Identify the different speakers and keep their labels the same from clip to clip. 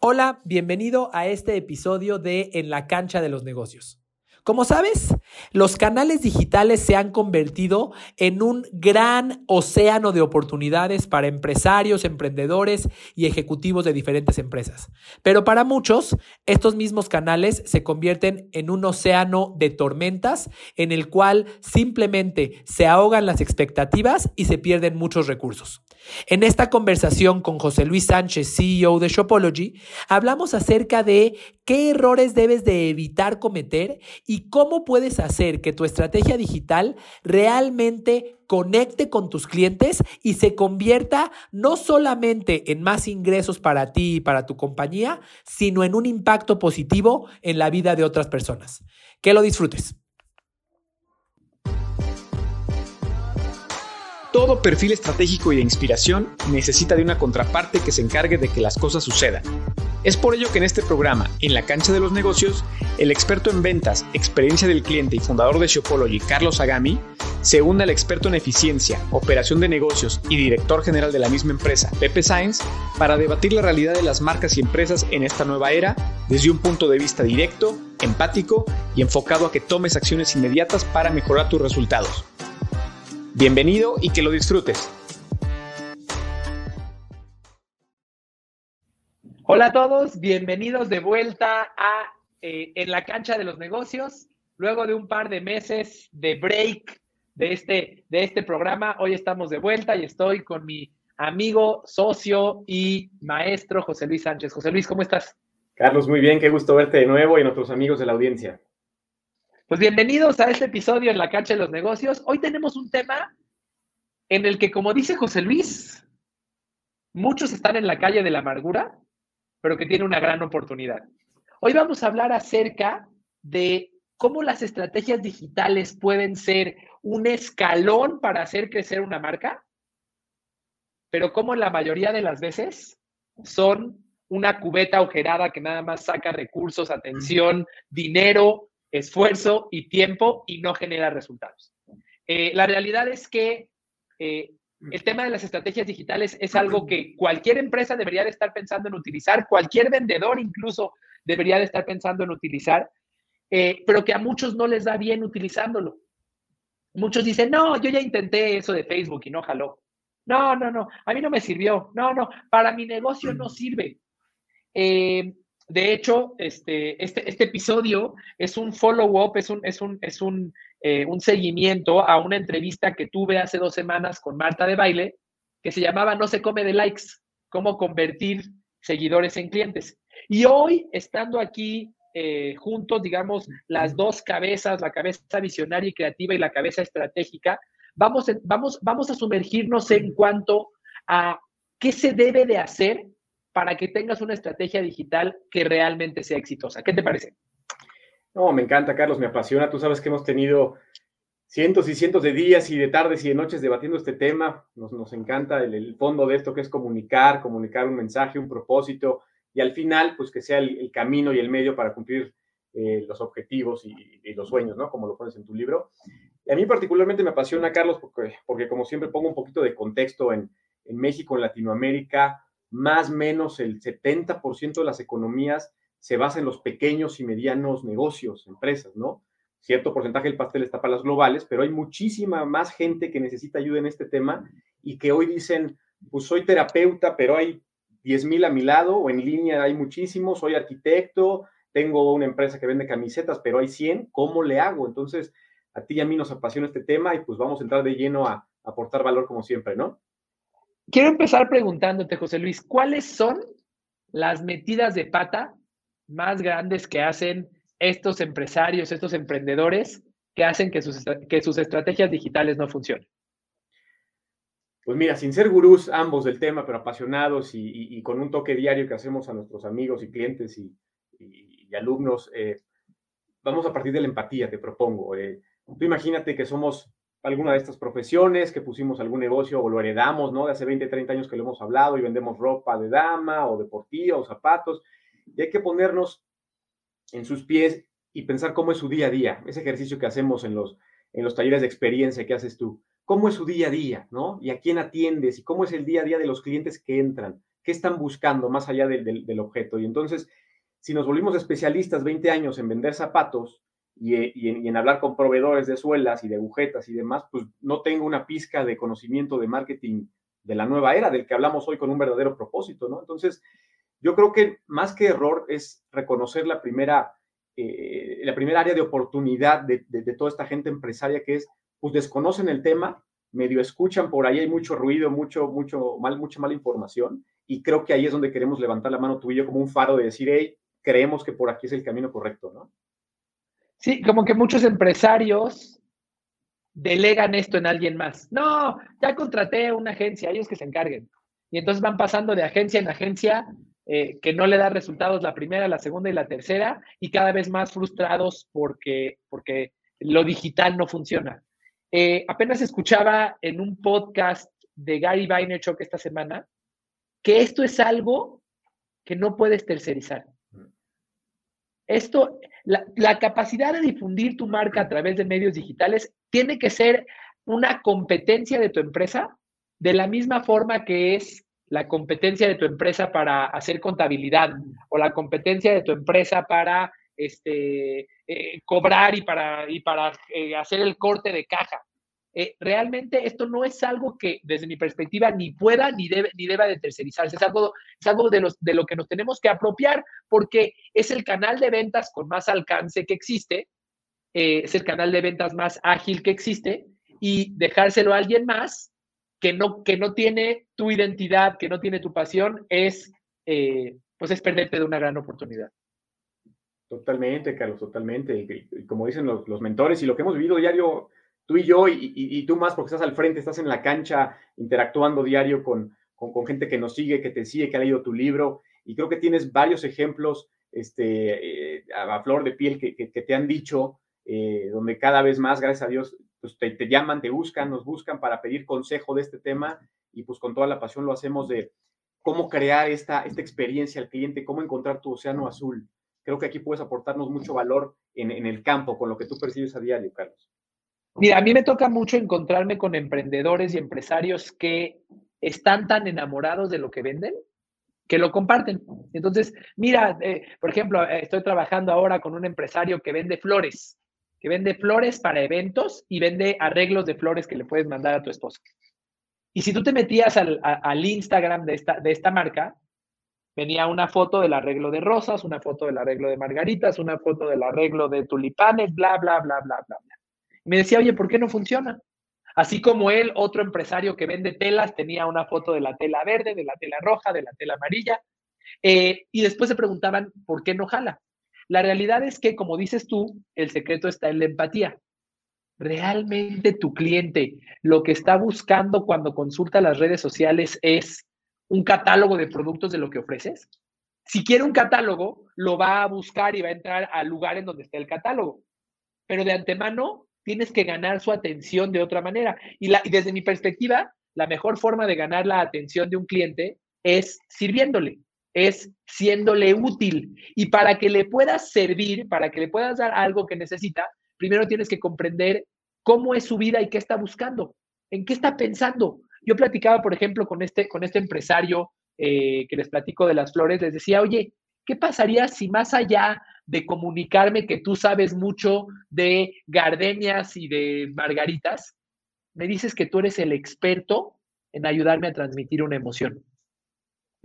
Speaker 1: Hola, bienvenido a este episodio de En la cancha de los negocios. Como sabes, los canales digitales se han convertido en un gran océano de oportunidades para empresarios, emprendedores y ejecutivos de diferentes empresas. Pero para muchos, estos mismos canales se convierten en un océano de tormentas en el cual simplemente se ahogan las expectativas y se pierden muchos recursos. En esta conversación con José Luis Sánchez, CEO de Shopology, hablamos acerca de qué errores debes de evitar cometer y cómo puedes hacer que tu estrategia digital realmente conecte con tus clientes y se convierta no solamente en más ingresos para ti y para tu compañía, sino en un impacto positivo en la vida de otras personas. Que lo disfrutes.
Speaker 2: Todo perfil estratégico y de inspiración necesita de una contraparte que se encargue de que las cosas sucedan. Es por ello que en este programa, en la cancha de los negocios, el experto en ventas, experiencia del cliente y fundador de Shopology, Carlos Agami, se une al experto en eficiencia, operación de negocios y director general de la misma empresa, Pepe Sainz, para debatir la realidad de las marcas y empresas en esta nueva era desde un punto de vista directo, empático y enfocado a que tomes acciones inmediatas para mejorar tus resultados. Bienvenido y que lo disfrutes.
Speaker 1: Hola a todos, bienvenidos de vuelta a eh, En la cancha de los negocios. Luego de un par de meses de break de este, de este programa, hoy estamos de vuelta y estoy con mi amigo, socio y maestro José Luis Sánchez. José Luis, ¿cómo estás?
Speaker 3: Carlos, muy bien, qué gusto verte de nuevo y a otros amigos de la audiencia.
Speaker 1: Pues bienvenidos a este episodio en la cancha de los negocios. Hoy tenemos un tema en el que, como dice José Luis, muchos están en la calle de la amargura, pero que tiene una gran oportunidad. Hoy vamos a hablar acerca de cómo las estrategias digitales pueden ser un escalón para hacer crecer una marca, pero cómo la mayoría de las veces son una cubeta agujerada que nada más saca recursos, atención, dinero esfuerzo y tiempo y no genera resultados. Eh, la realidad es que eh, el tema de las estrategias digitales es algo que cualquier empresa debería de estar pensando en utilizar, cualquier vendedor incluso debería de estar pensando en utilizar, eh, pero que a muchos no les da bien utilizándolo. Muchos dicen, no, yo ya intenté eso de Facebook y no jaló. No, no, no, a mí no me sirvió. No, no, para mi negocio no sirve. Eh, de hecho, este, este, este episodio es un follow-up, es, un, es, un, es un, eh, un, seguimiento a una entrevista que tuve hace dos semanas con Marta de Baile, que se llamaba No se come de likes, cómo convertir seguidores en clientes. Y hoy, estando aquí eh, juntos, digamos, las dos cabezas, la cabeza visionaria y creativa y la cabeza estratégica, vamos, vamos, vamos a sumergirnos en cuanto a qué se debe de hacer para que tengas una estrategia digital que realmente sea exitosa. ¿Qué te parece?
Speaker 3: No, me encanta, Carlos, me apasiona. Tú sabes que hemos tenido cientos y cientos de días y de tardes y de noches debatiendo este tema. Nos, nos encanta el, fondo de esto que es comunicar, comunicar un mensaje, un propósito y al final, pues que sea el, camino y el medio para cumplir eh, los objetivos y, los sueños, ¿no? Como lo pones en tu libro. Y a mí particularmente me apasiona, Carlos, porque, porque como siempre pongo un poquito de contexto en, en México, en Latinoamérica, más o menos el 70% de las economías se basa en los pequeños y medianos negocios, empresas, ¿no? Cierto porcentaje del pastel está para las globales, pero hay muchísima más gente que necesita ayuda en este tema y que hoy dicen, pues soy terapeuta, pero hay 10 mil a mi lado o en línea hay muchísimos, soy arquitecto, tengo una empresa que vende camisetas, pero hay 100, ¿cómo le hago? Entonces, a ti y a mí nos apasiona este tema y pues vamos a entrar de lleno a aportar valor como siempre, ¿no?
Speaker 1: Quiero empezar preguntándote, José Luis, ¿cuáles son las metidas de pata más grandes que hacen estos empresarios, estos emprendedores, que hacen que sus, que sus estrategias digitales no funcionen?
Speaker 3: Pues mira, sin ser gurús ambos del tema, pero apasionados y, con un toque diario que hacemos a nuestros amigos y clientes y, alumnos, eh, vamos a partir de la empatía, te propongo. Eh, tú imagínate que somos alguna de estas profesiones, que pusimos algún negocio o lo heredamos, ¿no? De hace 20, 30 años que lo hemos hablado y vendemos ropa de dama o deportiva o zapatos. Y hay que ponernos en sus pies y pensar cómo es su día a día, ese ejercicio que hacemos en los, en los talleres de experiencia que haces tú. ¿Cómo es su día a día, no? Y a quién atiendes y cómo es el día a día de los clientes que entran, qué están buscando más allá del, objeto. Y entonces, si nos volvimos especialistas 20 años en vender zapatos y, en, hablar con proveedores de suelas y de agujetas y demás, pues no tengo una pizca de conocimiento de marketing de la nueva era, del que hablamos hoy con un verdadero propósito, ¿no? Entonces, yo creo que más que error es reconocer la primera, eh, la primera área de oportunidad de, toda esta gente empresaria que es, pues desconocen el tema, medio escuchan por ahí, hay mucho ruido, mucho, mucho mal, mucha mala información, y creo que ahí es donde queremos levantar la mano tú y yo como un faro de decir, hey, creemos que por aquí es el camino correcto, ¿no?
Speaker 1: Sí, como que muchos empresarios delegan esto en alguien más. No, ya contraté una agencia, ellos que se encarguen. Y entonces van pasando de agencia en agencia eh, que no le da resultados la primera, la segunda y la tercera, y cada vez más frustrados porque, porque lo digital no funciona. Eh, apenas escuchaba en un podcast de Gary Vaynerchuk esta semana que esto es algo que no puedes tercerizar. Esto, la, la, capacidad de difundir tu marca a través de medios digitales tiene que ser una competencia de tu empresa, de la misma forma que es la competencia de tu empresa para hacer contabilidad o la competencia de tu empresa para este, eh, cobrar y para, y para eh, hacer el corte de caja. Eh, realmente esto no es algo que desde mi perspectiva ni pueda ni, debe, ni deba de tercerizarse, es algo, es algo de, los, de lo que nos tenemos que apropiar porque es el canal de ventas con más alcance que existe, es el canal de ventas más ágil que existe y dejárselo a alguien más que no, que no tiene tu identidad, que no tiene tu pasión, es, eh, pues es perderte de una gran oportunidad.
Speaker 3: Totalmente, Carlos, totalmente. Como dicen los, los, mentores y lo que hemos vivido diario, tú y yo, y, tú más porque estás al frente, estás en la cancha interactuando diario con, gente que nos sigue, que te sigue, que ha leído tu libro. Y creo que tienes varios ejemplos este, eh, a, flor de piel que, te han dicho, eh, donde cada vez más, gracias a Dios, pues te, llaman, te buscan, nos buscan para pedir consejo de este tema y pues con toda la pasión lo hacemos de cómo crear esta, esta experiencia al cliente, cómo encontrar tu océano azul. Creo que aquí puedes aportarnos mucho valor en, en el campo, con lo que tú percibes a diario, Carlos.
Speaker 1: Mira, a mí me toca mucho encontrarme con emprendedores y empresarios que están tan enamorados de lo que venden que lo comparten. Entonces, mira, eh, por ejemplo, eh, estoy trabajando ahora con un empresario que vende flores que vende flores para eventos y vende arreglos de flores que le puedes mandar a tu esposa. Y si tú te metías al, Instagram de esta, de esta marca, venía una foto del arreglo de rosas, una foto del arreglo de margaritas, una foto del arreglo de tulipanes, bla, bla, bla, bla, bla, bla. Me decía, oye, ¿por qué no funciona? Así como él, otro empresario que vende telas, tenía una foto de la tela verde, de la tela roja, de la tela amarilla. Eh, y después se preguntaban, ¿por qué no jala? La realidad es que, como dices tú, el secreto está en la empatía. Realmente tu cliente lo que está buscando cuando consulta las redes sociales es un catálogo de productos de lo que ofreces. Si quiere un catálogo, lo va a buscar y va a entrar al lugar en donde está el catálogo. Pero de antemano tienes que ganar su atención de otra manera. Y, desde mi perspectiva, la mejor forma de ganar la atención de un cliente es sirviéndole es siéndole útil. Y para que le puedas servir, para que le puedas dar algo que necesita, primero tienes que comprender cómo es su vida y qué está buscando, en qué está pensando. Yo platicaba, por ejemplo, con este, con este empresario eh, que les platico de las flores, les decía, oye, ¿qué pasaría si más allá de comunicarme que tú sabes mucho de gardenias y de margaritas, me dices que tú eres el experto en ayudarme a transmitir una emoción?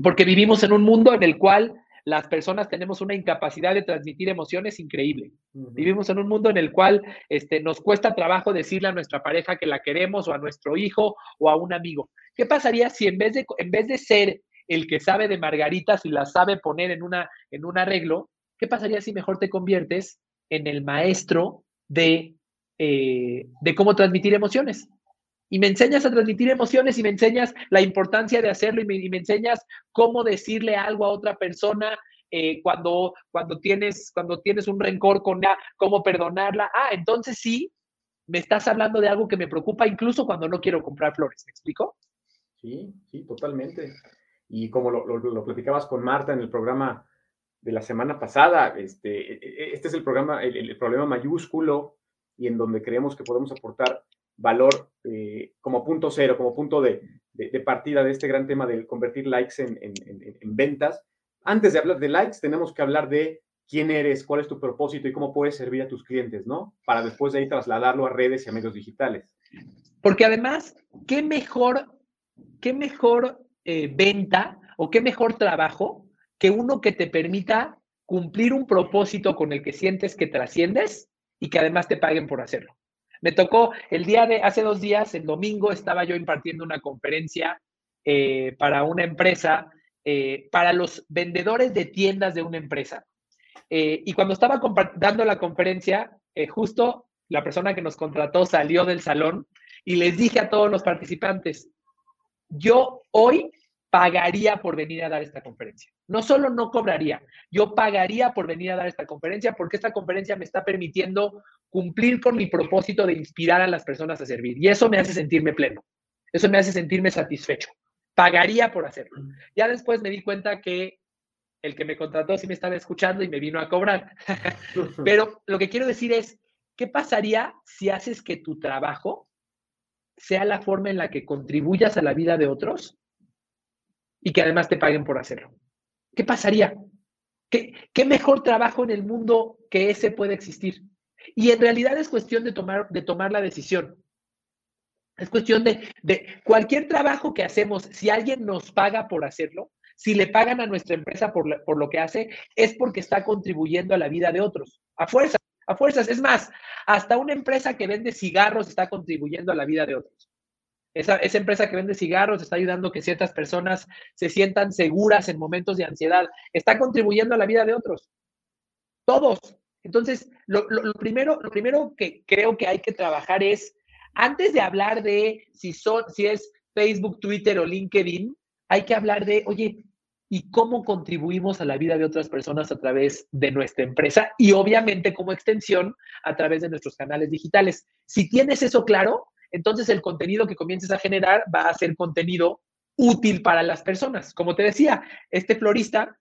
Speaker 1: porque vivimos en un mundo en el cual las personas tenemos una incapacidad de transmitir emociones increíble. Vivimos en un mundo en el cual este, nos cuesta trabajo decirle a nuestra pareja que la queremos o a nuestro hijo o a un amigo. ¿Qué pasaría si en vez de, en vez de ser el que sabe de margaritas y las sabe poner en, una, en un arreglo, qué pasaría si mejor te conviertes en el maestro de, eh, de cómo transmitir emociones? y me enseñas a transmitir emociones y me enseñas la importancia de hacerlo y me, enseñas cómo decirle algo a otra persona eh, cuando, cuando, tienes, cuando tienes un rencor con ella, cómo perdonarla. Ah, entonces sí, me estás hablando de algo que me preocupa incluso cuando no quiero comprar flores. ¿Me explico?
Speaker 3: Sí, sí, totalmente. Y como lo, lo, platicabas con Marta en el programa de la semana pasada, este, e, e, este es el programa, el problema mayúsculo y en donde creemos que podemos aportar valor eh, como punto cero, como punto de, partida de este gran tema de convertir likes en, en ventas. Antes de hablar de likes, tenemos que hablar de quién eres, cuál es tu propósito y cómo puedes servir a tus clientes, ¿no? Para después de ahí trasladarlo a redes y a medios digitales.
Speaker 1: Porque además, ¿qué mejor, qué mejor eh, venta o qué mejor trabajo que uno que te permita cumplir un propósito con el que sientes que trasciendes y que además te paguen por hacerlo? Me tocó el día de, hace dos días, el domingo, estaba yo impartiendo una conferencia eh, para una empresa, eh, para los vendedores de tiendas de una empresa. Eh, y cuando estaba dando la conferencia, justo la persona que nos contrató salió del salón y les dije a todos los participantes, yo hoy pagaría por venir a dar esta conferencia. No solo no cobraría, yo pagaría por venir a dar esta conferencia porque esta conferencia me está permitiendo cumplir con mi propósito de inspirar a las personas a servir. Y eso me hace sentirme pleno, eso me hace sentirme satisfecho. Pagaría por hacerlo. Ya después me di cuenta que el que me contrató sí me estaba escuchando y me vino a cobrar. Pero lo que quiero decir es, ¿qué pasaría si haces que tu trabajo sea la forma en la que contribuyas a la vida de otros y que además te paguen por hacerlo? ¿Qué pasaría? ¿Qué, mejor trabajo en el mundo que ese puede existir? Y en realidad es cuestión de tomar, de tomar la decisión. Es cuestión de, de cualquier trabajo que hacemos, si alguien nos paga por hacerlo, si le pagan a nuestra empresa por, lo que hace, es porque está contribuyendo a la vida de otros. A fuerzas, a fuerzas. Es más, hasta una empresa que vende cigarros está contribuyendo a la vida de otros. Esa, esa, empresa que vende cigarros está ayudando a que ciertas personas se sientan seguras en momentos de ansiedad. Está contribuyendo a la vida de otros. Todos. Entonces, lo, primero, lo primero que creo que hay que trabajar es, antes de hablar de si, son, si es Facebook, Twitter o LinkedIn, hay que hablar de, oye, y cómo contribuimos a la vida de otras personas a través de nuestra empresa y obviamente como extensión a través de nuestros canales digitales. Si tienes eso claro, entonces el contenido que comiences a generar va a ser contenido útil para las personas. Como te decía, este florista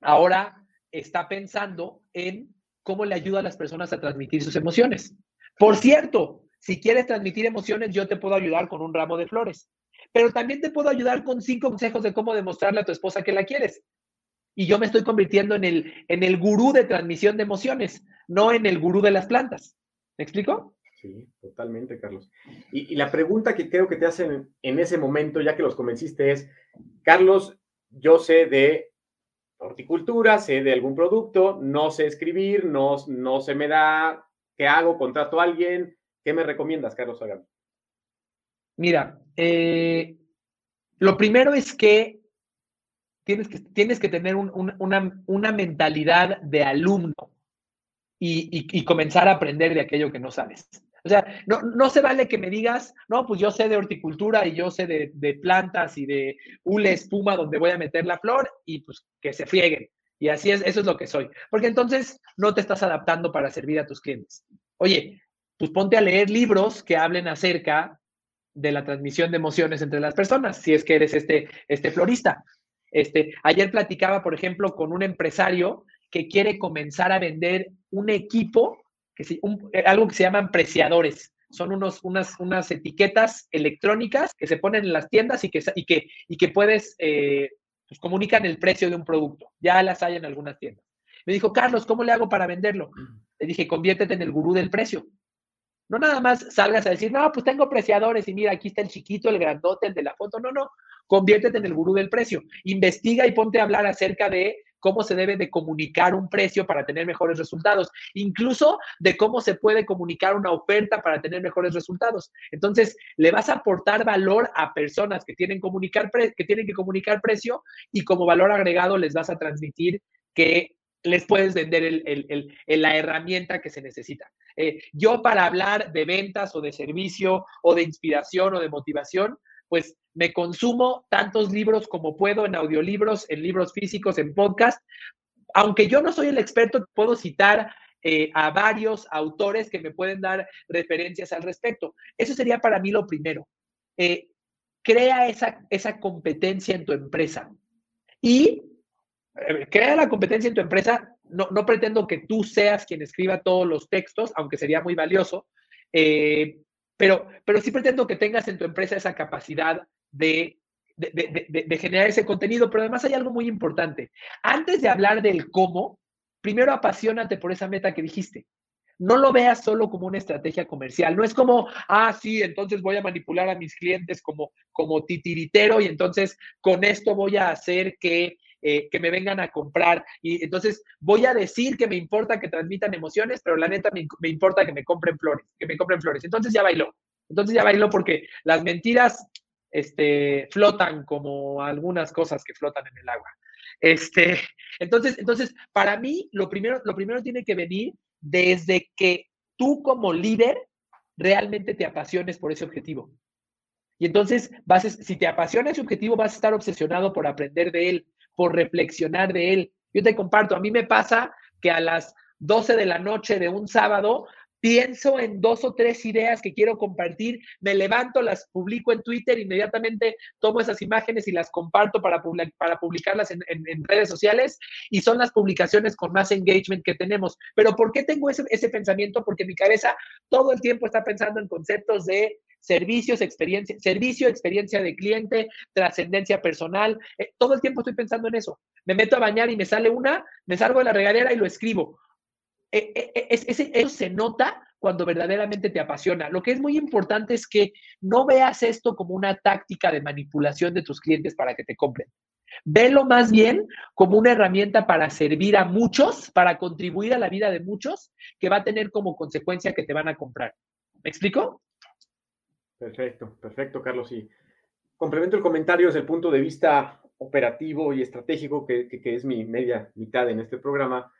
Speaker 1: ahora está pensando en cómo le ayuda a las personas a transmitir sus emociones. Por cierto, si quieres transmitir emociones, yo te puedo ayudar con un ramo de flores pero también te puedo ayudar con cinco consejos de cómo demostrarle a tu esposa que la quieres. Y yo me estoy convirtiendo en el, en el gurú de transmisión de emociones, no en el gurú de las plantas. ¿Me explico?
Speaker 3: Sí, totalmente, Carlos. Y, la pregunta que creo que te hacen en ese momento, ya que los convenciste, es, Carlos, yo sé de horticultura, sé de algún producto, no sé escribir, no, no se me da, ¿qué hago? ¿Contrato a alguien? ¿Qué me recomiendas, Carlos?
Speaker 1: Mira, eh, lo primero es que tienes que, tienes que tener una, mentalidad de alumno y, comenzar a aprender de aquello que no sabes. O sea, no, se vale que me digas, no, pues yo sé de horticultura y yo sé de, plantas y de hule espuma donde voy a meter la flor y pues que se frieguen. Y así es, eso es lo que soy. Porque entonces no te estás adaptando para servir a tus clientes. Oye, pues ponte a leer libros que hablen acerca de la transmisión de emociones entre las personas, si es que eres este, este florista. Este, ayer platicaba, por ejemplo, con un empresario que quiere comenzar a vender un equipo, que eh, algo que se llaman preciadores. Son unos, unas, unas etiquetas electrónicas que se ponen en las tiendas y que, y que, y que puedes, eh, pues comunican el precio de un producto. Ya las hay en algunas tiendas. Me dijo, Carlos, ¿cómo le hago para venderlo? Le dije, conviértete en el gurú del precio. No nada más salgas a decir, no, pues tengo preciadores y mira, aquí está el chiquito, el grandote, el de la foto. No, no, conviértete en el gurú del precio. Investiga y ponte a hablar acerca de cómo se debe de comunicar un precio para tener mejores resultados, incluso de cómo se puede comunicar una oferta para tener mejores resultados. Entonces, le vas a aportar valor a personas que tienen, que, comunicar precio y como valor agregado les vas a transmitir que les puedes vender la herramienta que se necesita. Eh, yo para hablar de ventas o de servicio o de inspiración o de motivación, pues me consumo tantos libros como puedo en audiolibros, en libros físicos, en podcast. Aunque yo no soy el experto, puedo citar eh, a varios autores que me pueden dar referencias al respecto. Eso sería para mí lo primero. Eh, crea esa, esa competencia en tu empresa y crea la competencia en tu empresa no, no, pretendo que tú seas quien escriba todos los textos, aunque sería muy valioso, eh, pero, pero sí pretendo que tengas en tu empresa esa capacidad de, generar ese contenido. Pero además hay algo muy importante. Antes de hablar del cómo, primero apasionate por esa meta que dijiste. No lo veas solo como una estrategia comercial. No es como, ah, sí, entonces voy a manipular a mis clientes como, como titiritero y entonces con esto voy a hacer que eh, que me vengan a comprar. Y entonces voy a decir que me importa que transmitan emociones, pero la neta me, importa que me compren flores, que me compren flores. Entonces ya bailó. Entonces ya bailó porque las mentiras este, flotan como algunas cosas que flotan en el agua. Este, entonces, entonces, para mí, lo primero, lo primero tiene que venir desde que tú como líder realmente te apasiones por ese objetivo. Y entonces, vas, si te apasiona ese objetivo, vas a estar obsesionado por aprender de él, por reflexionar de él. Yo te comparto, a mí me pasa que a las 12 de la noche de un sábado pienso en dos o tres ideas que quiero compartir, me levanto, las publico en Twitter, inmediatamente tomo esas imágenes y las comparto para, para publicarlas en, redes sociales y son las publicaciones con más engagement que tenemos. Pero ¿por qué tengo ese, ese pensamiento? Porque mi cabeza todo el tiempo está pensando en conceptos de servicios, experiencia, servicio, experiencia de cliente, trascendencia personal. Eh, todo el tiempo estoy pensando en eso. Me meto a bañar y me sale una, me salgo de la regadera y lo escribo. Eh, eh, eso se nota cuando verdaderamente te apasiona. Lo que es muy importante es que no veas esto como una táctica de manipulación de tus clientes para que te compren. Velo más bien como una herramienta para servir a muchos, para contribuir a la vida de muchos, que va a tener como consecuencia que te van a comprar. ¿Me explico?
Speaker 3: Perfecto, perfecto, Carlos. Y complemento el comentario desde el punto de vista operativo y estratégico, que, es mi media mitad en este programa,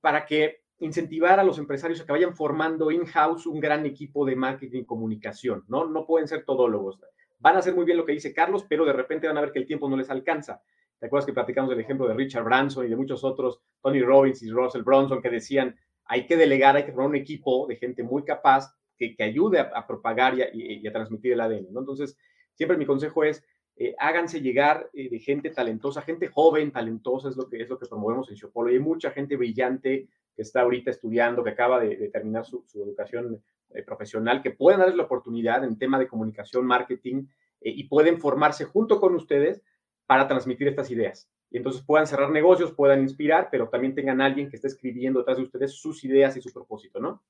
Speaker 3: para que incentivar a los empresarios a que vayan formando in-house un gran equipo de marketing y comunicación, ¿no? No pueden ser todólogos. Van a hacer muy bien lo que dice Carlos, pero de repente van a ver que el tiempo no les alcanza. ¿Te acuerdas que platicamos del ejemplo de Richard Branson y de muchos otros, Tony Robbins y Russell Bronson, que decían, hay que delegar, hay que formar un equipo de gente muy capaz que, ayude a, propagar y a, transmitir el ADN. Entonces, siempre mi consejo es, eh, háganse llegar eh, de gente talentosa, gente joven, talentosa, es lo que, es lo que promovemos en Shopolo. Y hay mucha gente brillante que está ahorita estudiando, que acaba de, terminar su, educación eh, profesional, que pueden darles la oportunidad en tema de comunicación, marketing, y pueden formarse junto con ustedes para transmitir estas ideas. Y entonces puedan cerrar negocios, puedan inspirar, pero también tengan alguien que esté escribiendo detrás de ustedes sus ideas y su propósito, ¿no?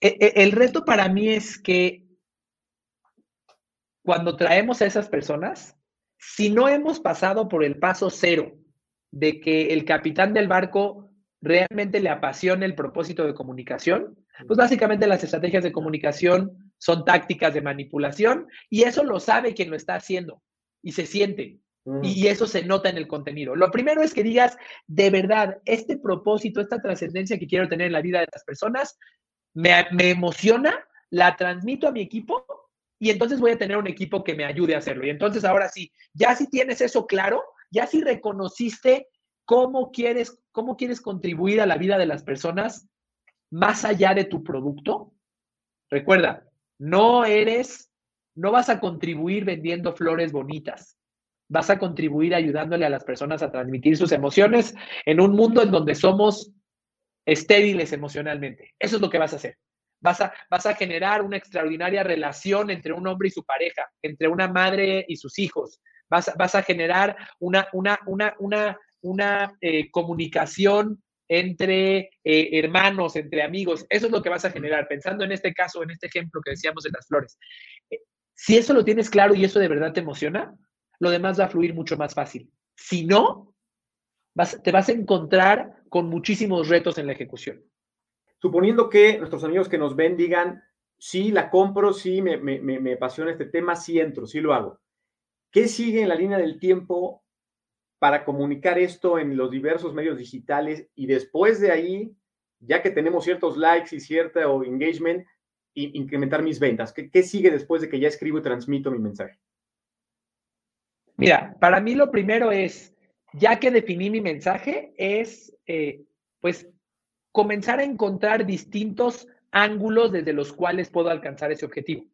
Speaker 1: E, e, el reto para mí es que cuando traemos a esas personas, si no hemos pasado por el paso cero de que el capitán del barco realmente le apasione el propósito de comunicación, pues básicamente las estrategias de comunicación son tácticas de manipulación y eso lo sabe quien lo está haciendo y se siente. Y eso se nota en el contenido. Lo primero es que digas, de verdad, este propósito, esta trascendencia que quiero tener en la vida de las personas, me, emociona, la transmito a mi equipo y entonces voy a tener un equipo que me ayude a hacerlo. Y entonces ahora sí, ya si tienes eso claro, ya si reconociste cómo quieres, cómo quieres contribuir a la vida de las personas más allá de tu producto, recuerda, no eres, no vas a contribuir vendiendo flores bonitas. Vas a contribuir ayudándole a las personas a transmitir sus emociones en un mundo en donde somos estériles emocionalmente. Eso es lo que vas a hacer. Vas a, vas a generar una extraordinaria relación entre un hombre y su pareja, entre una madre y sus hijos. Vas, vas a generar una, una, una, una, una eh, comunicación entre eh, hermanos, entre amigos. Eso es lo que vas a generar, pensando en este caso, en este ejemplo que decíamos de las flores. Eh, si eso lo tienes claro y eso de verdad te emociona, lo demás va a fluir mucho más fácil. Si no, te vas a encontrar con muchísimos retos en la ejecución.
Speaker 3: Suponiendo que nuestros amigos que nos ven digan, sí, la compro, sí, me, me, me apasiona este tema, sí entro, sí lo hago. ¿Qué sigue en la línea del tiempo para comunicar esto en los diversos medios digitales y después de ahí, ya que tenemos ciertos likes y cierto engagement, incrementar mis ventas? ¿Qué, ¿Qué, sigue después de que ya escribo y transmito mi mensaje?
Speaker 1: Mira, para mí lo primero es ya que definí mi mensaje, es eh, pues comenzar a encontrar distintos ángulos desde los cuales puedo alcanzar ese objetivo.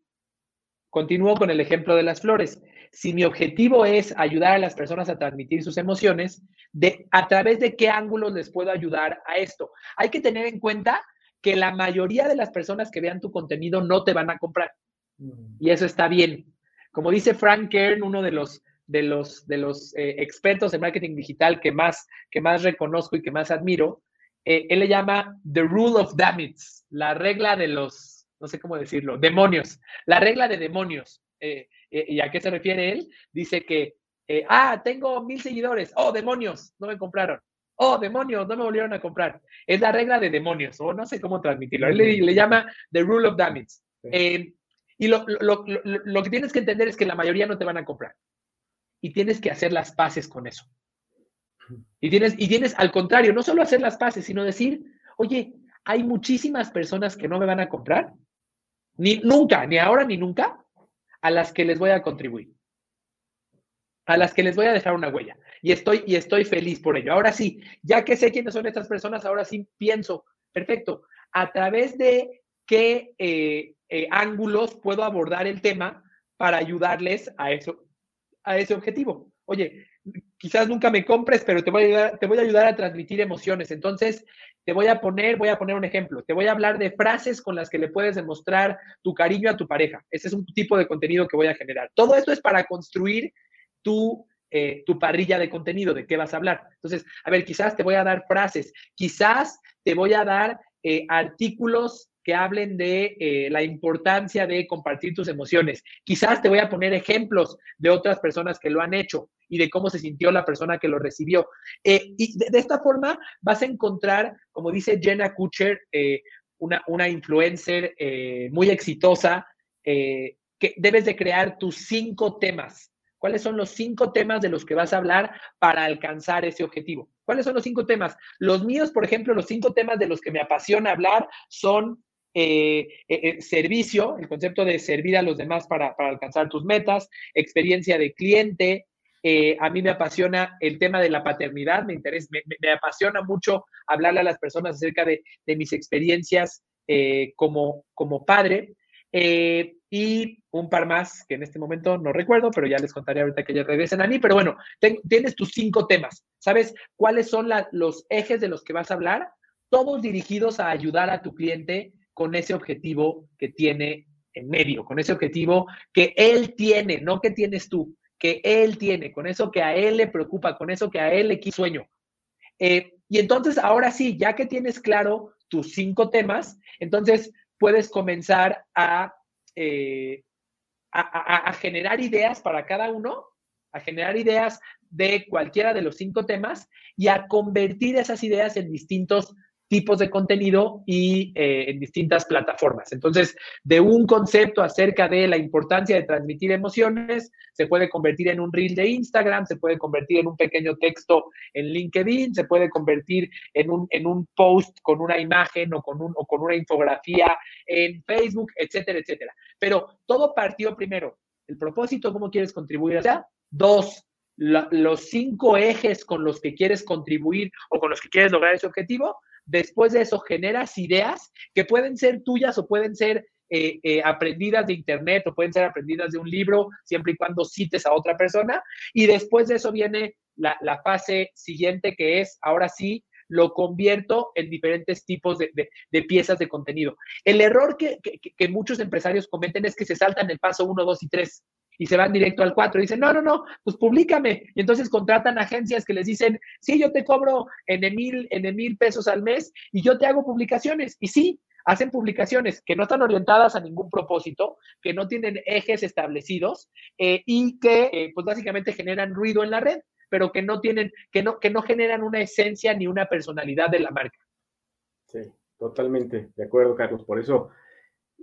Speaker 1: Continúo con el ejemplo de las flores. Si mi objetivo es ayudar a las personas a transmitir sus emociones, de, ¿a través de qué ángulos les puedo ayudar a esto? Hay que tener en cuenta que la mayoría de las personas que vean tu contenido no te van a comprar. Mm. Y eso está bien. Como dice Frank Kern, uno de los, de los, de los eh, expertos en marketing digital que más, que más reconozco y que más admiro, eh, él le llama The Rule of Damage, la regla de los, no sé cómo decirlo, demonios, la regla de demonios. Eh, ¿Y a qué se refiere él? Dice que, ah, tengo mil seguidores, oh, demonios, no me compraron. Oh, demonios, no me volvieron a comprar. Es la regla de demonios, o no sé cómo transmitirlo. Él le, llama The Rule of Damage. Y lo, que tienes que entender es que la mayoría no te van a comprar. Y tienes que hacer las paces con eso. Y tienes, y tienes, al contrario, no solo hacer las paces, sino decir, oye, hay muchísimas personas que no me van a comprar, ni nunca, ni ahora ni nunca, a las que les voy a contribuir, a las que les voy a dejar una huella. Y estoy, y estoy feliz por ello. Ahora sí, ya que sé quiénes son estas personas, ahora sí pienso, perfecto, a través de qué eh, eh, ángulos puedo abordar el tema para ayudarles a, eso, a ese objetivo. Oye, quizás nunca me compres, pero te voy, a ayudar, te voy a ayudar a transmitir emociones. Entonces, te voy a poner, voy a poner un ejemplo. Te voy a hablar de frases con las que le puedes demostrar tu cariño a tu pareja. Ese es un tipo de contenido que voy a generar. Todo esto es para construir tu, eh, tu parrilla de contenido, de qué vas a hablar. Entonces, a ver, quizás te voy a dar frases, quizás te voy a dar eh, artículos que hablen de eh, la importancia de compartir tus emociones. Quizás te voy a poner ejemplos de otras personas que lo han hecho y de cómo se sintió la persona que lo recibió. Eh, y de, esta forma vas a encontrar, como dice Jenna Kutcher, eh, una, una, influencer muy exitosa, que debes de crear tus cinco temas. ¿Cuáles son los cinco temas de los que vas a hablar para alcanzar ese objetivo? ¿Cuáles son los cinco temas? Los míos, por ejemplo, los cinco temas de los que me apasiona hablar son eh, eh, eh, servicio, el concepto de servir a los demás para, alcanzar tus metas, experiencia de cliente. a mí me apasiona el tema de la paternidad, me, interesa, me, apasiona mucho hablarle a las personas acerca de, mis experiencias como, como padre. y un par más que en este momento no recuerdo, pero ya les contaré ahorita que ya regresen a mí. Pero bueno, tienes tus cinco temas. ¿Sabes cuáles son los ejes de los que vas a hablar? Todos dirigidos a ayudar a tu cliente con ese objetivo que tiene en medio, con ese objetivo que él tiene, no que tienes tú, que él tiene, con eso que a él le preocupa, con eso que a él le quiso sueño. Eh, y entonces, ahora sí, ya que tienes claro tus cinco temas, entonces puedes comenzar a, eh, a, a, generar ideas para cada uno, a generar ideas de cualquiera de los cinco temas y a convertir esas ideas en distintos tipos de contenido y eh, en distintas plataformas. Entonces, de un concepto acerca de la importancia de transmitir emociones, se puede convertir en un reel de Instagram, se puede convertir en un pequeño texto en LinkedIn, se puede convertir en un, en un post con una imagen o con, un, o con una infografía en Facebook, etcétera, etcétera. Pero todo partió primero. El propósito, cómo quieres contribuir allá. Dos, los cinco ejes con los que quieres contribuir o con los que quieres lograr ese objetivo Después de eso generas ideas que pueden ser tuyas o pueden ser eh, eh, aprendidas de internet o pueden ser aprendidas de un libro, siempre y cuando cites a otra persona. Y después de eso viene la, fase siguiente que es, ahora sí, lo convierto en diferentes tipos de, piezas de contenido. El error que, que, muchos empresarios cometen es que se saltan el paso 1, 2 y 3 y se van directo al 4. Dicen, no, no, no, pues públicame. Y entonces contratan agencias que les dicen, sí, yo te cobro en mil, en mil pesos al mes y yo te hago publicaciones. Y sí, hacen publicaciones que no están orientadas a ningún propósito, que no tienen ejes establecidos eh, y que eh, pues básicamente generan ruido en la red, pero que no tienen, que no, que no generan una esencia ni una personalidad de la marca.
Speaker 3: Sí, totalmente de acuerdo, Carlos. Por eso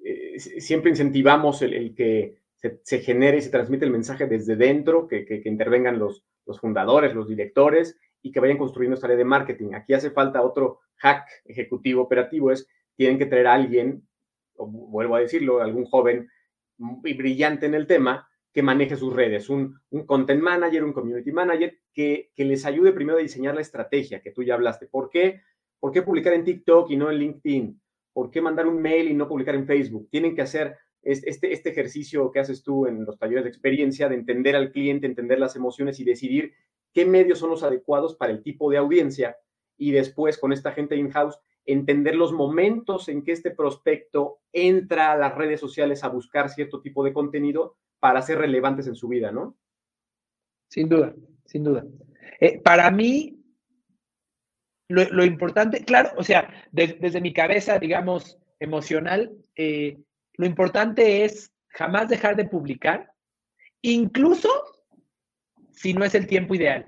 Speaker 3: eh, siempre incentivamos el que se, genere y se transmite el mensaje desde dentro, que, que, intervengan los, los, fundadores, los directores y que vayan construyendo esta área de marketing. Aquí hace falta otro hack ejecutivo operativo, es tienen que traer a alguien, o vuelvo a decirlo, algún joven muy brillante en el tema que maneje sus redes, un, un content manager, un community manager, que, que, les ayude primero a diseñar la estrategia que tú ya hablaste. ¿Por qué? ¿Por qué publicar en TikTok y no en LinkedIn? ¿Por qué mandar un mail y no publicar en Facebook? Tienen que hacer este, este ejercicio que haces tú en los talleres de experiencia, de entender al cliente, entender las emociones y decidir qué medios son los adecuados para el tipo de audiencia y después con esta gente in-house entender los momentos en que este prospecto entra a las redes sociales a buscar cierto tipo de contenido para ser relevantes en su vida, ¿no?
Speaker 1: Sin duda, sin duda. Eh, para mí, lo, importante, claro, o sea, desde mi cabeza, digamos, emocional, eh, lo importante es jamás dejar de publicar, incluso si no es el tiempo ideal.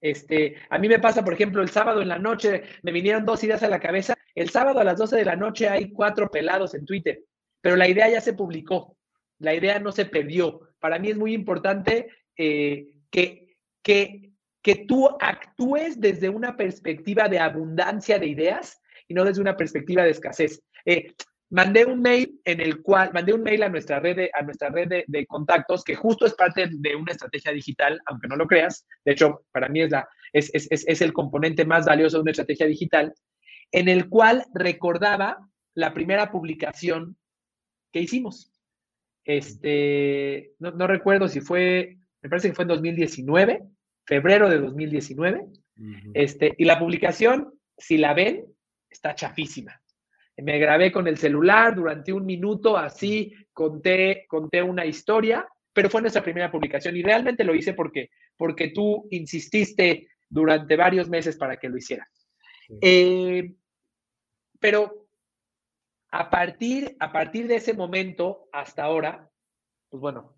Speaker 1: Este, a mí me pasa, por ejemplo, el sábado en la noche, me vinieron dos ideas a la cabeza. El sábado a las 12 de la noche hay cuatro pelados en Twitter, pero la idea ya se publicó, la idea no se perdió. Para mí es muy importante eh, que, que, que tú actúes desde una perspectiva de abundancia de ideas y no desde una perspectiva de escasez. Eh, mandé un mail en el cual, mandé un mail a nuestra red, de, a nuestra red de, contactos, que justo es parte de una estrategia digital, aunque no lo creas. De hecho, para mí es, la, es, es, es el componente más valioso de una estrategia digital, en el cual recordaba la primera publicación que hicimos. Este, no, no, recuerdo si fue, me parece que fue en 2019, febrero de 2019. este, y la publicación, si la ven, está chafísima. Me grabé con el celular durante un minuto, así conté, conté una historia, pero fue nuestra primera publicación y realmente lo hice porque, porque tú insististe durante varios meses para que lo hiciera. Eh, pero a partir, a partir de ese momento hasta ahora, pues bueno,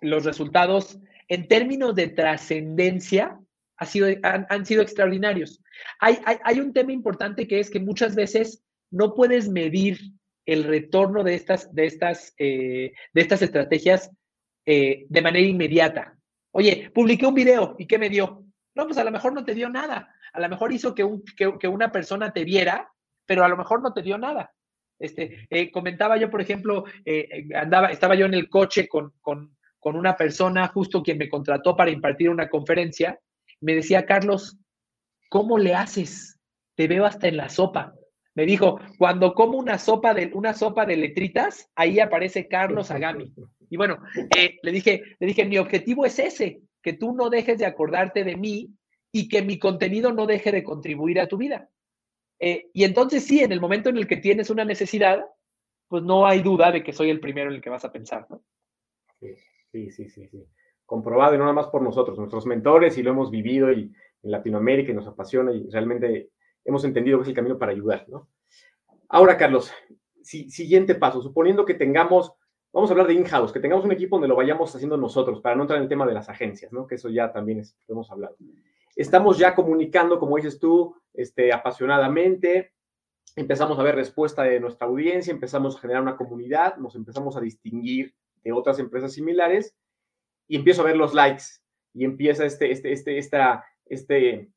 Speaker 1: los resultados en términos de trascendencia ha sido, han, sido extraordinarios. Hay, hay, hay un tema importante que es que muchas veces no puedes medir el retorno de estas, de estas, eh, de estas estrategias eh, de manera inmediata. Oye, publiqué un video y ¿qué me dio? No, pues a lo mejor no te dio nada. A lo mejor hizo que, un, que, una persona te viera, pero a lo mejor no te dio nada. Este, eh, comentaba yo, por ejemplo, andaba, estaba yo en el coche con, con, con una persona, justo quien me contrató para impartir una conferencia. Me decía, Carlos, ¿cómo le haces? Te veo hasta en la sopa. Me dijo, cuando como una sopa de, una sopa de letritas, ahí aparece Carlos Agami. Y bueno, eh, le, dije, le dije, mi objetivo es ese, que tú no dejes de acordarte de mí y que mi contenido no deje de contribuir a tu vida. Eh, y entonces sí, en el momento en el que tienes una necesidad, pues no hay duda de que soy el primero en el que vas a pensar, ¿no?
Speaker 3: Sí, sí, sí, sí. Comprobado y no nada más por nosotros, nuestros mentores, y lo hemos vivido y en Latinoamérica y nos apasiona y realmente hemos entendido que es el camino para ayudar, ¿no? Ahora, Carlos, siguiente paso, suponiendo que tengamos, vamos a hablar de in-house, que tengamos un equipo donde lo vayamos haciendo nosotros, para no entrar en el tema de las agencias, ¿no? Que eso ya también es, hemos hablado. Estamos ya comunicando, como dices tú, este, apasionadamente, empezamos a ver respuesta de nuestra audiencia, empezamos a generar una comunidad, nos empezamos a distinguir de otras empresas similares y empiezo a ver los likes y empieza este, este, este, esta, este,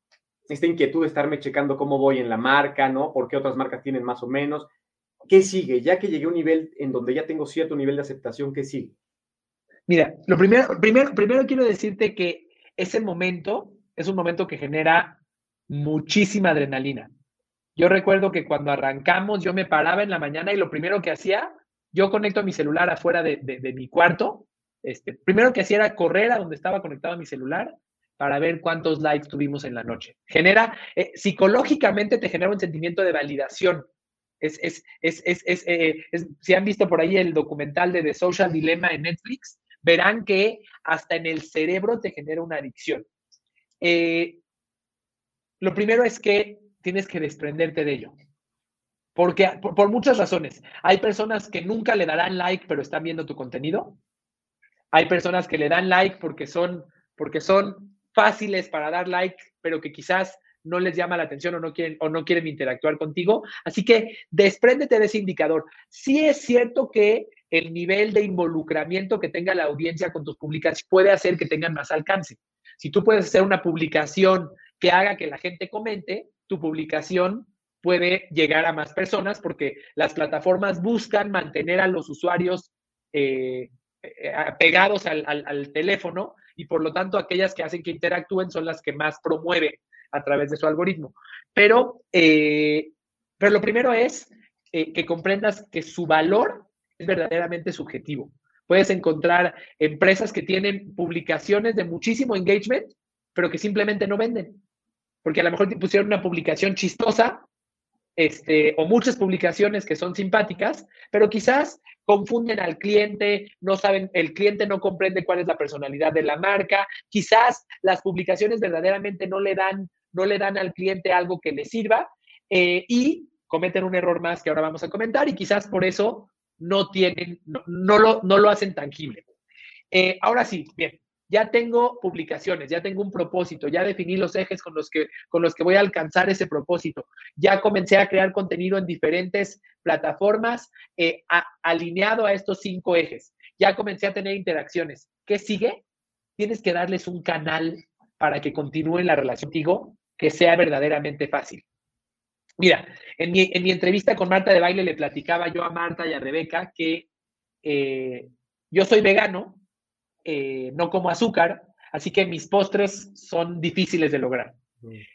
Speaker 3: esta inquietud de estarme checando cómo voy en la marca, ¿no? ¿Por qué otras marcas tienen más o menos? ¿Qué sigue? Ya que llegué a un nivel en donde ya tengo cierto nivel de aceptación, ¿qué sigue?
Speaker 1: Mira, lo primero, primero, primero quiero decirte que ese momento es un momento que genera muchísima adrenalina. Yo recuerdo que cuando arrancamos, yo me paraba en la mañana y lo primero que hacía, yo conecto mi celular afuera de, de mi cuarto. Este, primero que hacía era correr a donde estaba conectado mi celular para ver cuántos likes tuvimos en la noche. Genera, eh, psicológicamente te genera un sentimiento de validación. Es, es, es, eh, si han visto por ahí el documental de The Social Dilemma en Netflix, verán que hasta en el cerebro te genera una adicción. Eh, lo primero es que tienes que desprenderte de ello. Porque por, por, muchas razones. Hay personas que nunca le darán like, pero están viendo tu contenido. Hay personas que le dan like porque son, porque son fáciles para dar like, pero que quizás no les llama la atención o no quieren o no quieren interactuar contigo. Así que despréndete de ese indicador. Sí es cierto que el nivel de involucramiento que tenga la audiencia con tus publicaciones puede hacer que tengan más alcance. Si tú puedes hacer una publicación que haga que la gente comente, tu publicación puede llegar a más personas porque las plataformas buscan mantener a los usuarios eh, pegados al teléfono y por lo tanto aquellas que hacen que interactúen son las que más promueve a través de su algoritmo. Pero, eh, pero lo primero es eh, que comprendas que su valor es verdaderamente subjetivo. Puedes encontrar empresas que tienen publicaciones de muchísimo engagement, pero que simplemente no venden. Porque a lo mejor te pusieron una publicación chistosa, este, o muchas publicaciones que son simpáticas, pero quizás confunden al cliente, no saben, el cliente no comprende cuál es la personalidad de la marca, quizás las publicaciones verdaderamente no le dan, no le dan al cliente algo que le sirva eh, y cometen un error más que ahora vamos a comentar y quizás por eso no tienen, no, lo, no lo hacen tangible. Eh, ahora sí, bien, ya tengo publicaciones, ya tengo un propósito, ya definí los ejes con los que, con los que voy a alcanzar ese propósito, ya comencé a crear contenido en diferentes plataformas eh, alineado a estos cinco ejes, ya comencé a tener interacciones. ¿Qué sigue? Tienes que darles un canal para que continúen la relación contigo que sea verdaderamente fácil. Mira, en mi, entrevista con Marta de Baile le platicaba yo a Marta y a Rebeca que eh, yo soy vegano, eh, no como azúcar, así que mis postres son difíciles de lograr.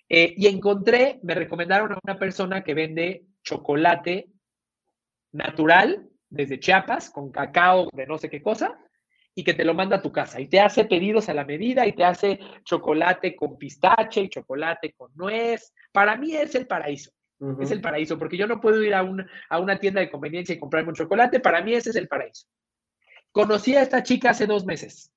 Speaker 1: Eh, y encontré, me recomendaron a una persona que vende chocolate natural desde Chiapas, con cacao de no sé qué cosa, y que te lo manda a tu casa. Y te hace pedidos a la medida y te hace chocolate con pistache y chocolate con nuez. Para mí es el paraíso. Es el paraíso, porque yo no puedo ir a, a una tienda de conveniencia y comprarme un chocolate. Para mí ese es el paraíso. Conocí a esta chica hace dos meses.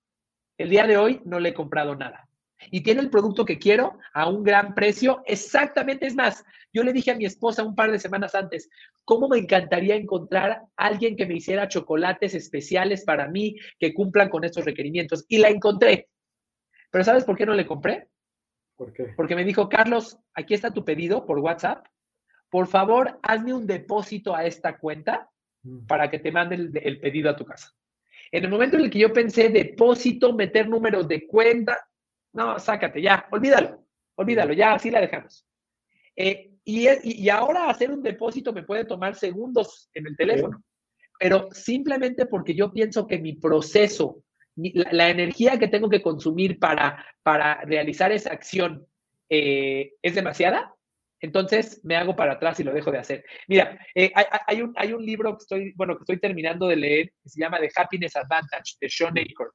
Speaker 1: El día de hoy no le he comprado nada. Y tiene el producto que quiero a un gran precio. Exactamente, es más, yo le dije a mi esposa un par de semanas antes, ¿cómo me encantaría encontrar a alguien que me hiciera chocolates especiales para mí que cumplan con estos requerimientos? Y la encontré. Pero ¿sabes por qué no le compré?
Speaker 3: ¿Por qué?
Speaker 1: Porque me dijo, Carlos, aquí está tu pedido por WhatsApp. Por favor, hazme un depósito a esta cuenta para que te mande el pedido a tu casa. En el momento en el que yo pensé depósito, meter números de cuenta, no, sácate, ya, olvídalo, olvídalo, ya así la dejamos. Eh, y, ahora hacer un depósito me puede tomar segundos en el teléfono, pero simplemente porque yo pienso que mi proceso, la, energía que tengo que consumir para, para realizar esa acción eh, es demasiada, entonces me hago para atrás y lo dejo de hacer. Mira, eh, hay, un, hay un libro que estoy, bueno, que estoy terminando de leer, que se llama The Happiness Advantage, de Sean Aker.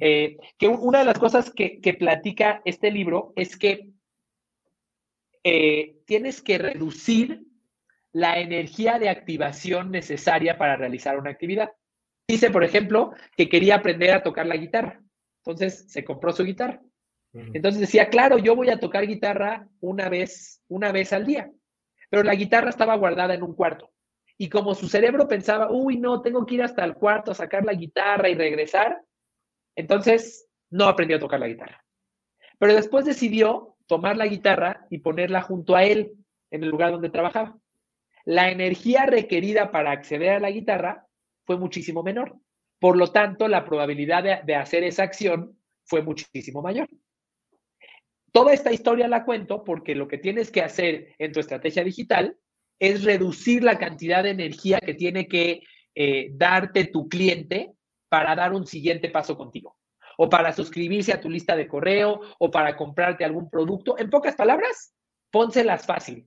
Speaker 1: Eh, que una de las cosas que, platica este libro es que eh, tienes que reducir la energía de activación necesaria para realizar una actividad. Dice, por ejemplo, que quería aprender a tocar la guitarra. Entonces se compró su guitarra. Entonces decía, claro, yo voy a tocar guitarra una vez, una vez al día. Pero la guitarra estaba guardada en un cuarto. Y como su cerebro pensaba, uy, no, tengo que ir hasta el cuarto a sacar la guitarra y regresar, entonces no aprendió a tocar la guitarra. Pero después decidió tomar la guitarra y ponerla junto a él en el lugar donde trabajaba. La energía requerida para acceder a la guitarra fue muchísimo menor. Por lo tanto, la probabilidad de hacer esa acción fue muchísimo mayor. Toda esta historia la cuento porque lo que tienes que hacer en tu estrategia digital es reducir la cantidad de energía que tiene que eh, darte tu cliente para dar un siguiente paso contigo, o para suscribirse a tu lista de correo, o para comprarte algún producto. En pocas palabras, pónselas fácil.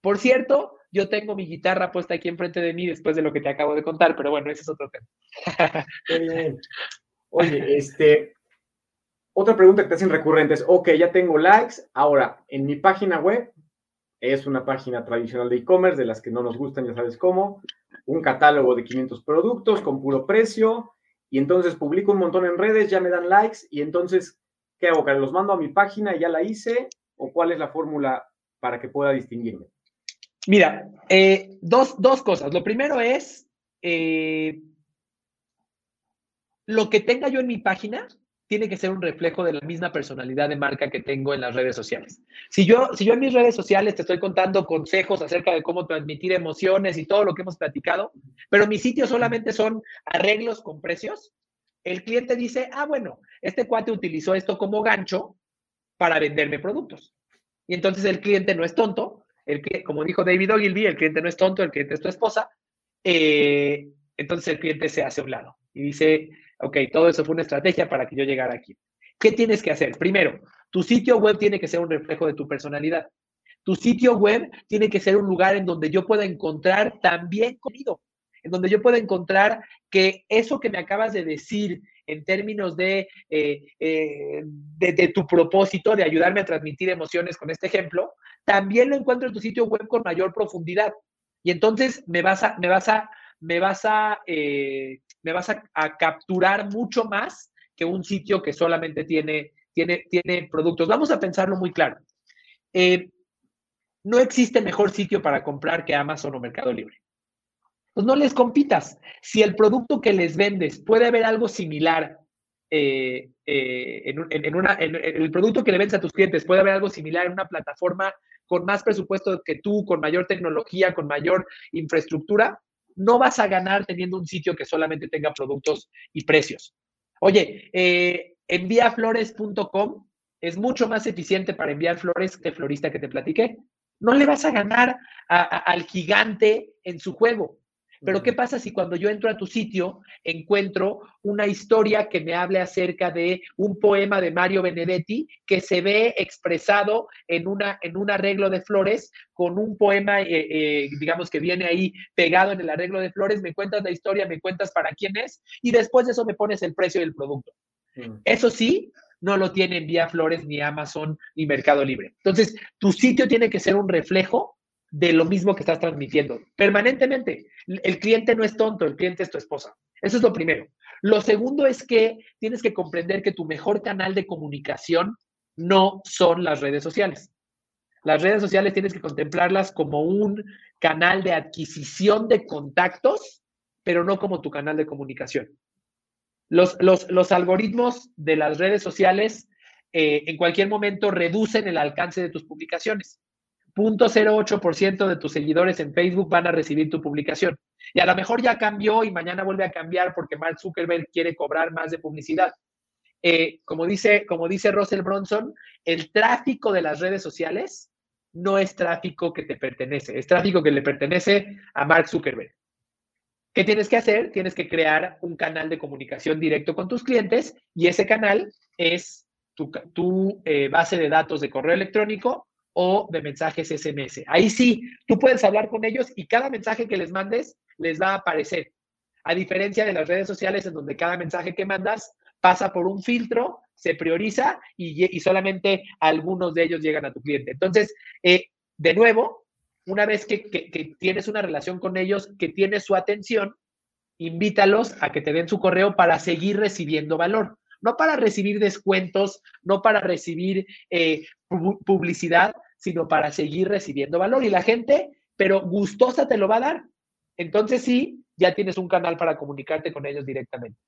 Speaker 1: Por cierto, yo tengo mi guitarra puesta aquí enfrente de mí después de lo que te acabo de contar, pero bueno, ese es otro tema.
Speaker 3: Oye, este, otra pregunta que te hacen recurrente es, ok, ya tengo likes, ahora en mi página web, es una página tradicional de e-commerce, de las que no nos gustan, ya sabes cómo, un catálogo de 500 productos con puro precio, y entonces publico un montón en redes, ya me dan likes, y entonces, ¿qué hago? ¿Los mando a mi página y ya la hice? ¿O cuál es la fórmula para que pueda distinguirme?
Speaker 1: Mira, eh, dos, cosas. Lo primero es, eh, lo que tenga yo en mi página, tiene que ser un reflejo de la misma personalidad de marca que tengo en las redes sociales. Si yo, si yo en mis redes sociales te estoy contando consejos acerca de cómo transmitir emociones y todo lo que hemos platicado, pero mis sitios solamente son arreglos con precios, el cliente dice, ah, bueno, este cuate utilizó esto como gancho para venderme productos. Y entonces el cliente no es tonto, el que, como dijo David Ogilvy, el cliente no es tonto, el cliente es tu esposa, eh, entonces el cliente se hace a un lado y dice, Ok, todo eso fue una estrategia para que yo llegara aquí. ¿Qué tienes que hacer? Primero, tu sitio web tiene que ser un reflejo de tu personalidad. Tu sitio web tiene que ser un lugar en donde yo pueda encontrar también contenido, en donde yo pueda encontrar que eso que me acabas de decir en términos de, eh, eh, de, tu propósito de ayudarme a transmitir emociones con este ejemplo, también lo encuentro en tu sitio web con mayor profundidad. Y entonces me vas a, me vas a, me vas a, eh, me vas a, capturar mucho más que un sitio que solamente tiene, tiene, tiene productos. Vamos a pensarlo muy claro. Eh, no existe mejor sitio para comprar que Amazon o Mercado Libre. Pues no les compitas. Si el producto que les vendes puede haber algo similar eh, eh, en, una, en, el producto que le vendes a tus clientes puede haber algo similar en una plataforma con más presupuesto que tú, con mayor tecnología, con mayor infraestructura, no vas a ganar teniendo un sitio que solamente tenga productos y precios. Oye, eh, enviaflores.com es mucho más eficiente para enviar flores que florista que te platiqué. No le vas a ganar al gigante en su juego. Pero ¿qué pasa si cuando yo entro a tu sitio encuentro una historia que me hable acerca de un poema de Mario Benedetti que se ve expresado en, una, en un arreglo de flores con un poema, eh, eh, digamos, que viene ahí pegado en el arreglo de flores? Me cuentas la historia, me cuentas para quién es y después de eso me pones el precio del producto. Mm. Eso sí, no lo tiene Vía Flores, ni Amazon, ni Mercado Libre. Entonces, tu sitio tiene que ser un reflejo de lo mismo que estás transmitiendo permanentemente. El cliente no es tonto, el cliente es tu esposa. Eso es lo primero. Lo segundo es que tienes que comprender que tu mejor canal de comunicación no son las redes sociales. Las redes sociales tienes que contemplarlas como un canal de adquisición de contactos, pero no como tu canal de comunicación. Los, los, algoritmos de las redes sociales eh, en cualquier momento reducen el alcance de tus publicaciones. 0.08% de tus seguidores en Facebook van a recibir tu publicación. Y a lo mejor ya cambió y mañana vuelve a cambiar porque Mark Zuckerberg quiere cobrar más de publicidad. Eh, como, dice, como dice Russell Bronson, el tráfico de las redes sociales no es tráfico que te pertenece, es tráfico que le pertenece a Mark Zuckerberg. ¿Qué tienes que hacer? Tienes que crear un canal de comunicación directo con tus clientes y ese canal es tu, eh, base de datos de correo electrónico o de mensajes SMS. Ahí sí, tú puedes hablar con ellos y cada mensaje que les mandes les va a aparecer. A diferencia de las redes sociales en donde cada mensaje que mandas pasa por un filtro, se prioriza y, solamente algunos de ellos llegan a tu cliente. Entonces, eh, de nuevo, una vez que, que tienes una relación con ellos, que tienes su atención, invítalos a que te den su correo para seguir recibiendo valor no para recibir descuentos, no para recibir eh, publicidad, sino para seguir recibiendo valor. Y la gente, pero gustosa te lo va a dar. Entonces sí, ya tienes un canal para comunicarte con ellos directamente.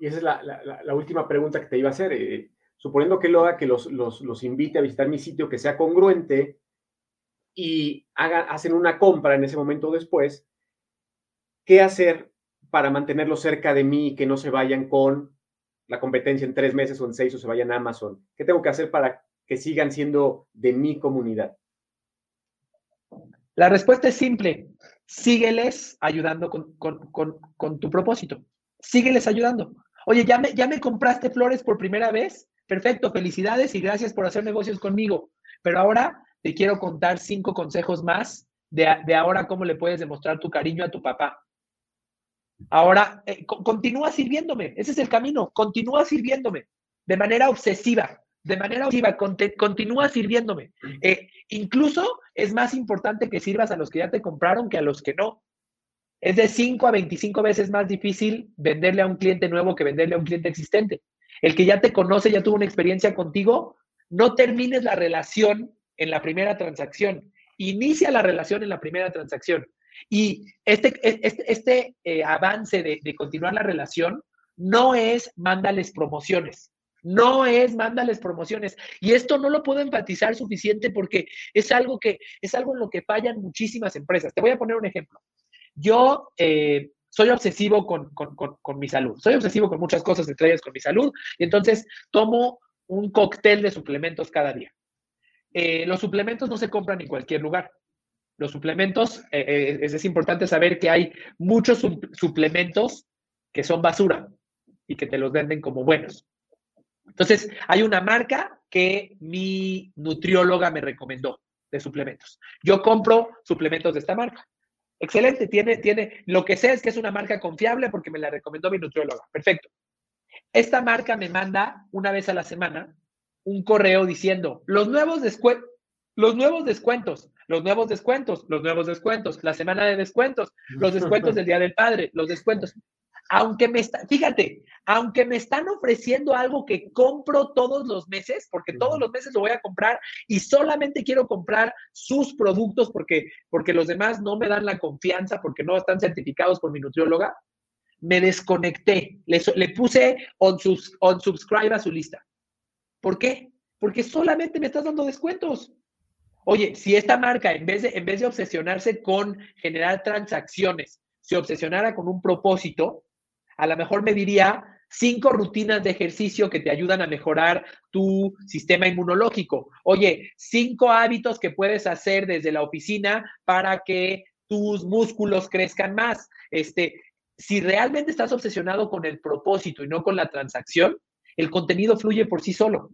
Speaker 3: Y esa es la, última pregunta que te iba a hacer. Eh, suponiendo que lo haga, que los, los, invite a visitar mi sitio, que sea congruente y hagan, hacen una compra en ese momento después, ¿qué hacer para mantenerlos cerca de mí y que no se vayan con la competencia en tres meses o en seis o se vayan a Amazon? ¿Qué tengo que hacer para que sigan siendo de mi comunidad?
Speaker 1: La respuesta es simple. Sígueles ayudando con, tu propósito. Sígueles ayudando. Oye, ¿ya me, ¿ya me compraste flores por primera vez? Perfecto, felicidades y gracias por hacer negocios conmigo. Pero ahora te quiero contar cinco consejos más de, de ahora cómo le puedes demostrar tu cariño a tu papá. Ahora, eh, continúa sirviéndome, ese es el camino, continúa sirviéndome de manera obsesiva, de manera obsesiva, continúa sirviéndome. Eh, incluso es más importante que sirvas a los que ya te compraron que a los que no. Es de 5 a 25 veces más difícil venderle a un cliente nuevo que venderle a un cliente existente. El que ya te conoce, ya tuvo una experiencia contigo, no termines la relación en la primera transacción. Inicia la relación en la primera transacción. Y este, e, este, este eh, avance de, continuar la relación no es mándales promociones. No es mándales promociones. Y esto no lo puedo enfatizar suficiente porque es algo que es algo en lo que fallan muchísimas empresas. Te voy a poner un ejemplo. Yo eh, soy obsesivo con, con, con, mi salud. Soy obsesivo con muchas cosas, entre ellas con mi salud. Y entonces tomo un cóctel de suplementos cada día. Eh, los suplementos no se compran en cualquier lugar los suplementos, eh, eh, es, importante saber que hay muchos suplementos que son basura y que te los venden como buenos. Entonces, hay una marca que mi nutrióloga me recomendó de suplementos. Yo compro suplementos de esta marca. Excelente, tiene, tiene, lo que sé es que es una marca confiable porque me la recomendó mi nutrióloga. Perfecto. Esta marca me manda una vez a la semana un correo diciendo, los nuevos descuentos, Los nuevos descuentos, los nuevos descuentos, los nuevos descuentos, la semana de descuentos, los descuentos del Día del Padre, los descuentos. Aunque me está, fíjate, aunque me están ofreciendo algo que compro todos los meses, porque todos los meses lo voy a comprar y solamente quiero comprar sus productos porque, porque los demás no me dan la confianza, porque no están certificados por mi nutrióloga, me desconecté, le, le puse on, sus, on subscribe a su lista. ¿Por qué? Porque solamente me estás dando descuentos. Oye, si esta marca, en vez de, en vez de obsesionarse con generar transacciones, se obsesionara con un propósito, a lo mejor me diría cinco rutinas de ejercicio que te ayudan a mejorar tu sistema inmunológico. Oye, cinco hábitos que puedes hacer desde la oficina para que tus músculos crezcan más. Este, si realmente estás obsesionado con el propósito y no con la transacción, el contenido fluye por sí solo.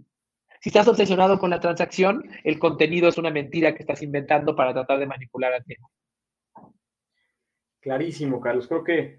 Speaker 1: Si estás obsesionado con la transacción, el contenido es una mentira que estás inventando para tratar de manipular al tiempo.
Speaker 3: Clarísimo, Carlos. Creo que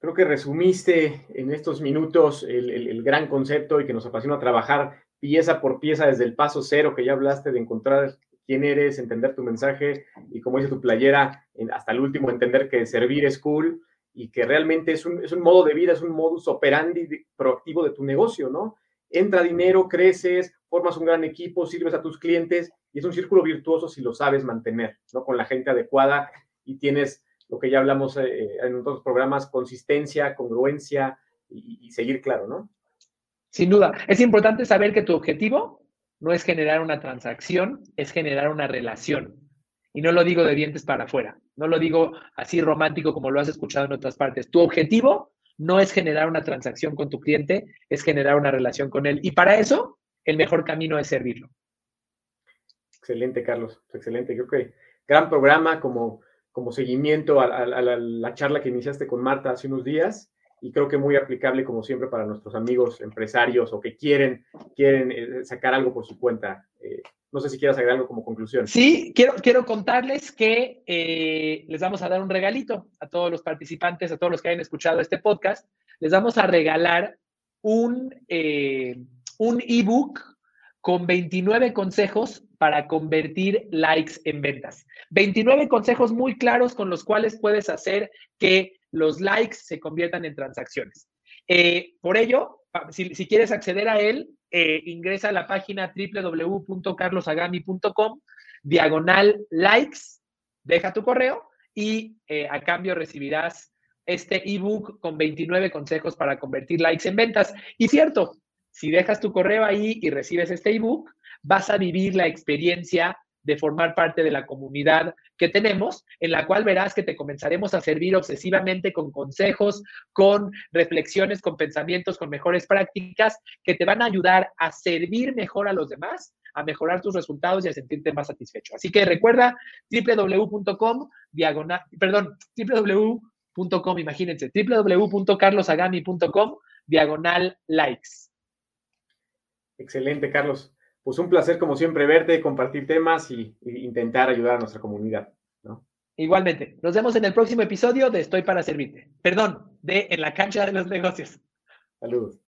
Speaker 3: Creo que resumiste en estos minutos el, gran concepto y que nos apasiona trabajar pieza por pieza desde el paso cero que ya hablaste de encontrar quién eres, entender tu mensaje y como dice tu playera, hasta el último entender que servir es cool y que realmente es un, es un modo de vida, es un modus operandi proactivo de tu negocio, ¿no? Entra dinero, creces, formas un gran equipo, sirves a tus clientes y es un círculo virtuoso si lo sabes mantener, ¿no? Con la gente adecuada y tienes lo que ya hablamos eh, en otros programas, consistencia, congruencia y, seguir claro, ¿no?
Speaker 1: Sin duda. Es importante saber que tu objetivo no es generar una transacción, es generar una relación. Y no lo digo de dientes para afuera, no lo digo así romántico como lo has escuchado en otras partes. Tu objetivo no es generar una transacción con tu cliente, es generar una relación con él. Y para eso, el mejor camino es servirlo.
Speaker 3: Excelente, Carlos. Excelente. Creo que gran programa, como como seguimiento a, la, charla que iniciaste con Marta hace unos días y creo que muy aplicable como siempre para nuestros amigos empresarios o que quieren, quieren eh, sacar algo por su cuenta. Eh, no sé si quieras agregar algo como conclusión.
Speaker 1: Sí, quiero, quiero contarles que eh, les vamos a dar un regalito a todos los participantes, a todos los que hayan escuchado este podcast. Les vamos a regalar un, un ebook con 29 consejos para convertir likes en ventas. 29 consejos muy claros con los cuales puedes hacer que los likes se conviertan en transacciones. Eh, por ello, si, quieres acceder a él, eh, ingresa a la página www.carlosagami.com, diagonal likes, deja tu correo y eh, a cambio recibirás este ebook con 29 consejos para convertir likes en ventas. Y cierto, si dejas tu correo ahí y recibes este ebook, vas a vivir la experiencia de formar parte de la comunidad que tenemos, en la cual verás que te comenzaremos a servir obsesivamente con consejos, con reflexiones, con pensamientos, con mejores prácticas que te van a ayudar a servir mejor a los demás, a mejorar tus resultados y a sentirte más satisfecho. Así que recuerda www.com diagonal, perdón, www.com, imagínense, www.carlosagami.com diagonal likes.
Speaker 3: Excelente, Carlos. Pues un placer, como siempre, verte, compartir temas y, intentar ayudar a nuestra comunidad.
Speaker 1: Igualmente. Nos vemos en el próximo episodio de Estoy para Servirte. Perdón, de En la cancha de los negocios.
Speaker 3: Saludos.